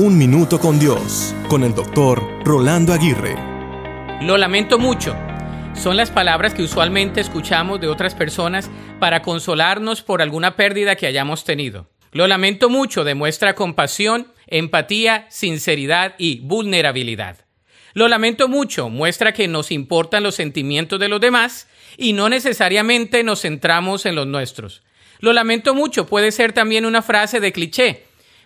Un Minuto con Dios, con el doctor Rolando Aguirre. Lo lamento mucho. Son las palabras que usualmente escuchamos de otras personas para consolarnos por alguna pérdida que hayamos tenido. Lo lamento mucho demuestra compasión, empatía, sinceridad y vulnerabilidad. Lo lamento mucho muestra que nos importan los sentimientos de los demás y no necesariamente nos centramos en los nuestros. Lo lamento mucho puede ser también una frase de cliché,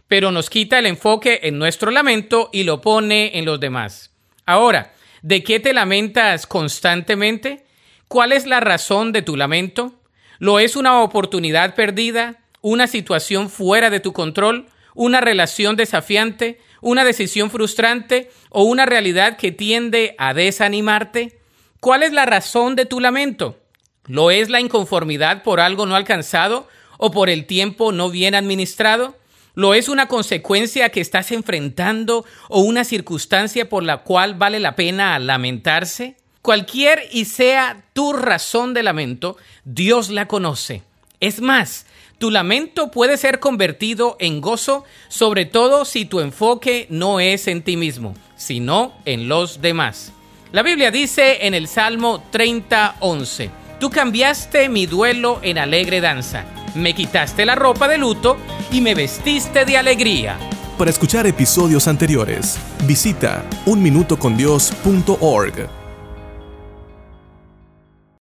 pero nos quita el enfoque en nuestro lamento y lo pone en los demás. Ahora, ¿de qué te lamentas constantemente? ¿Cuál es la razón de tu lamento? ¿Lo es una oportunidad perdida? ¿Una situación fuera de tu control? ¿Una relación desafiante? ¿Una decisión frustrante? ¿O una realidad que tiende a desanimarte? ¿Cuál es la razón de tu lamento? ¿Lo es la inconformidad por algo no alcanzado o por el tiempo no bien administrado? ¿Lo es una consecuencia que estás enfrentando o una circunstancia por la cual vale la pena lamentarse? Cualquier y sea tu razón de lamento, Dios la conoce. Es más, tu lamento puede ser convertido en gozo, sobre todo si tu enfoque no es en ti mismo, sino en los demás. La Biblia dice en el Salmo 30:11, Tú cambiaste mi duelo en alegre danza me quitaste la ropa de luto y me vestiste de alegría. Para escuchar episodios anteriores, visita unminutocondios.org.